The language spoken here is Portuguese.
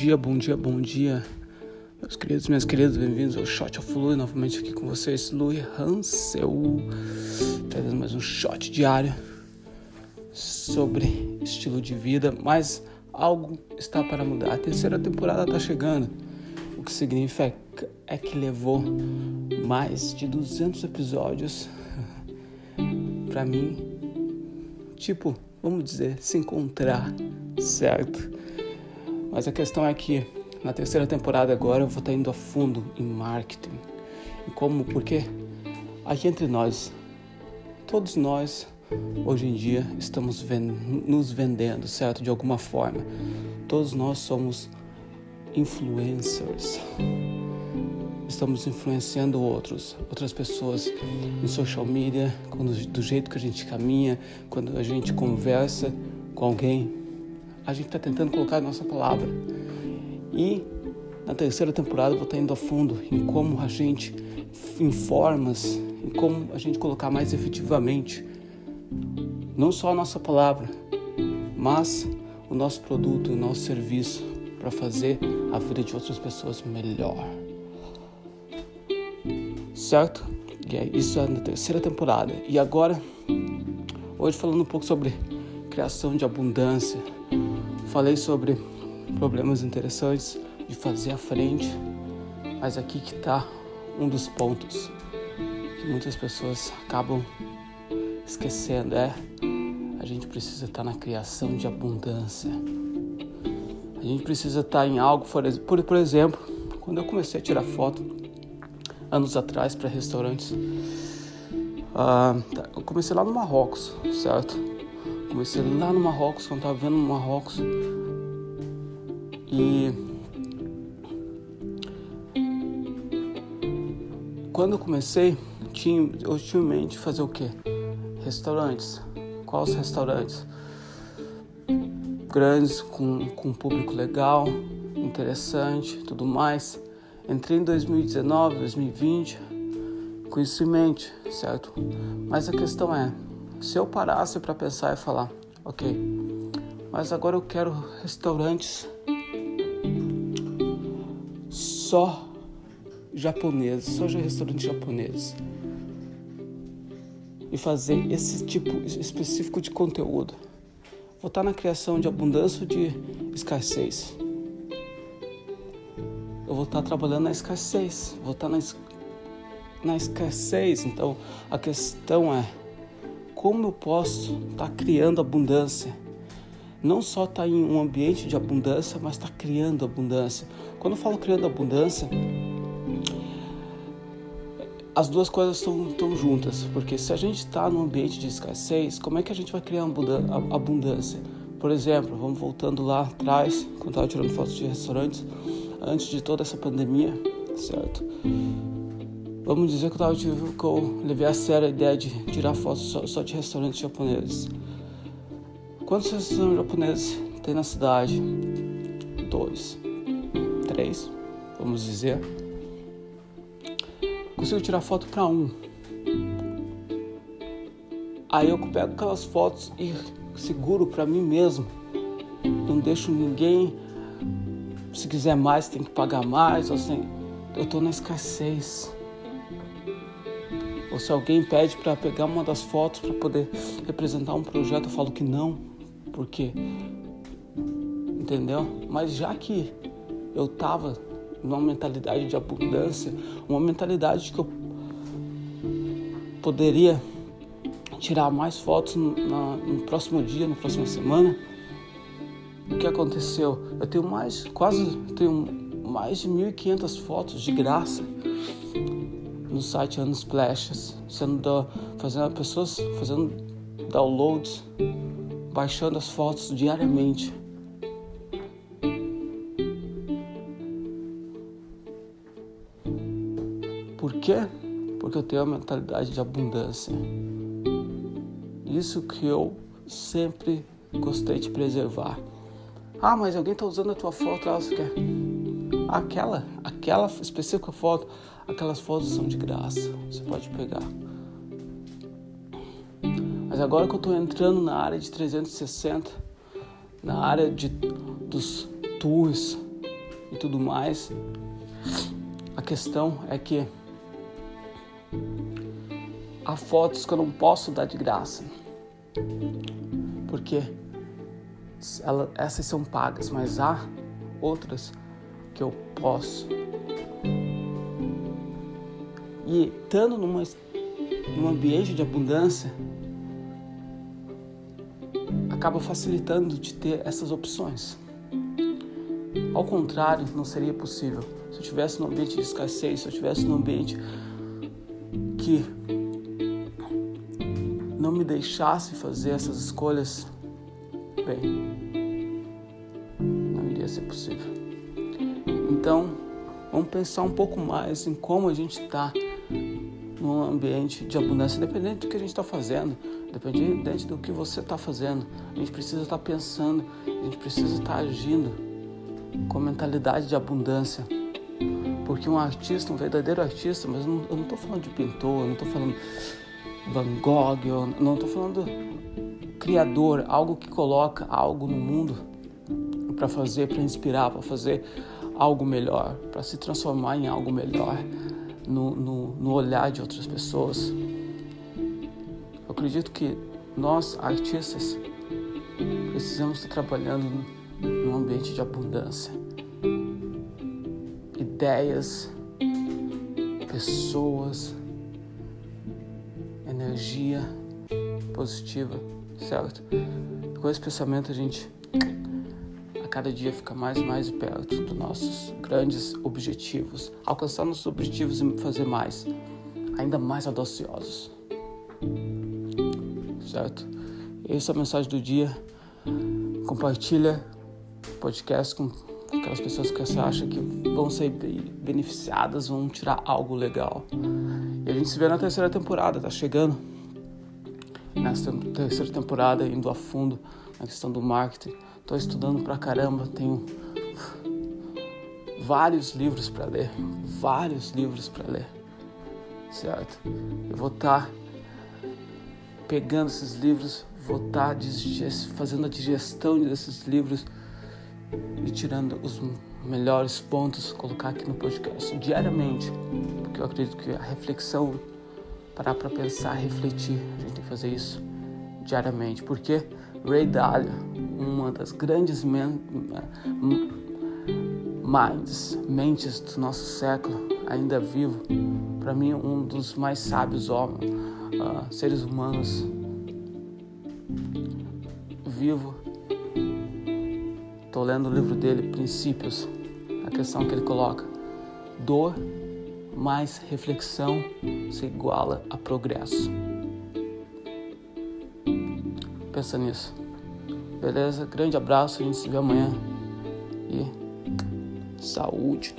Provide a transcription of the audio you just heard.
dia, bom dia, bom dia, meus queridos, minhas queridas, bem-vindos ao Shot of Lui, novamente aqui com vocês, Lui Hansel, trazendo mais um shot diário sobre estilo de vida, mas algo está para mudar. A terceira temporada está chegando, o que significa é que levou mais de 200 episódios para mim, tipo, vamos dizer, se encontrar, certo? Mas a questão é que na terceira temporada agora eu vou estar indo a fundo em marketing. E como? Porque aqui entre nós, todos nós hoje em dia estamos nos vendendo, certo? De alguma forma. Todos nós somos influencers. Estamos influenciando outros, outras pessoas em social media, quando, do jeito que a gente caminha, quando a gente conversa com alguém, a gente está tentando colocar a nossa palavra. E na terceira temporada eu vou estar indo a fundo em como a gente, em formas, em como a gente colocar mais efetivamente não só a nossa palavra, mas o nosso produto, o nosso serviço para fazer a vida de outras pessoas melhor. Certo? E é isso é na terceira temporada. E agora, hoje falando um pouco sobre criação de abundância, Falei sobre problemas interessantes de fazer à frente, mas aqui que está um dos pontos que muitas pessoas acabam esquecendo é a gente precisa estar tá na criação de abundância. A gente precisa estar tá em algo, por, por exemplo, quando eu comecei a tirar foto anos atrás para restaurantes, uh, eu comecei lá no Marrocos, certo? Comecei lá no Marrocos, quando estava vendo no Marrocos. E quando eu comecei, tinha, eu tinha em mente fazer o quê? Restaurantes. Quais restaurantes? Grandes, com, com um público legal, interessante, tudo mais. Entrei em 2019, 2020 com isso em mente, certo? Mas a questão é, se eu parasse para pensar e falar, ok, mas agora eu quero restaurantes só japoneses, só restaurantes japoneses e fazer esse tipo específico de conteúdo. Vou estar na criação de abundância ou de escassez. Eu vou estar trabalhando na escassez, vou estar na, na escassez. Então a questão é como eu posso estar tá criando abundância? Não só estar tá em um ambiente de abundância, mas estar tá criando abundância. Quando eu falo criando abundância, as duas coisas estão juntas, porque se a gente está num ambiente de escassez, como é que a gente vai criar abundância? Por exemplo, vamos voltando lá atrás, quando estava tirando fotos de restaurantes, antes de toda essa pandemia, certo? Vamos dizer que eu, tava, que eu levei a sério a ideia de tirar fotos só, só de restaurantes japoneses. Quantos restaurantes japoneses tem na cidade? Dois, três, vamos dizer. Consigo tirar foto para um. Aí eu pego aquelas fotos e seguro para mim mesmo. Não deixo ninguém. Se quiser mais, tem que pagar mais. Assim, eu tô na escassez se alguém pede para pegar uma das fotos para poder representar um projeto, eu falo que não, porque entendeu? Mas já que eu tava numa mentalidade de abundância, uma mentalidade que eu poderia tirar mais fotos no, no próximo dia, na próxima semana. O que aconteceu? Eu tenho mais, quase, tenho mais de 1.500 fotos de graça no site Unsplashes, sendo fazendo pessoas fazendo downloads, baixando as fotos diariamente. Por quê? Porque eu tenho a mentalidade de abundância. Isso que eu sempre gostei de preservar. Ah, mas alguém está usando a tua foto, ah, você quer? Aquela, aquela específica foto, aquelas fotos são de graça, você pode pegar. Mas agora que eu estou entrando na área de 360, na área de, dos tours, e tudo mais. A questão é que há fotos que eu não posso dar de graça. Porque ela, essas são pagas, mas há outras que eu posso. E estando numa, num ambiente de abundância, acaba facilitando de ter essas opções. Ao contrário, não seria possível. Se eu tivesse num ambiente de escassez, se eu tivesse num ambiente que não me deixasse fazer essas escolhas, bem, não iria ser possível. Então, vamos pensar um pouco mais em como a gente está num ambiente de abundância, independente do que a gente está fazendo, independente do que você está fazendo. A gente precisa estar tá pensando, a gente precisa estar tá agindo com mentalidade de abundância. Porque um artista, um verdadeiro artista, mas eu não estou falando de pintor, eu não estou falando Van Gogh, eu não estou falando criador, algo que coloca algo no mundo para fazer, para inspirar, para fazer algo melhor, para se transformar em algo melhor no, no, no olhar de outras pessoas. Eu acredito que nós, artistas, precisamos estar trabalhando num ambiente de abundância. Ideias, pessoas, energia positiva, certo? Com esse pensamento a gente cada dia fica mais e mais perto dos nossos grandes objetivos, alcançar nossos objetivos e fazer mais, ainda mais audaciosos, certo? Essa é a mensagem do dia. Compartilha o podcast com aquelas pessoas que você acha que vão ser beneficiadas, vão tirar algo legal. E a gente se vê na terceira temporada, tá chegando. Nessa terceira temporada, indo a fundo na questão do marketing. Tô estudando pra caramba, tenho vários livros para ler, vários livros para ler, certo? Eu vou estar tá pegando esses livros, vou estar tá fazendo a digestão desses livros e tirando os melhores pontos, colocar aqui no podcast diariamente, porque eu acredito que a reflexão, parar para pensar, refletir, a gente tem que fazer isso diariamente, porque Ray Dalio, uma das grandes minds, mentes do nosso século, ainda vivo, para mim um dos mais sábios homens, uh, seres humanos vivo Estou lendo o livro dele, Princípios. A questão que ele coloca: dor mais reflexão se iguala a progresso. Pensa nisso. Beleza? Grande abraço, a gente se vê amanhã. E saúde.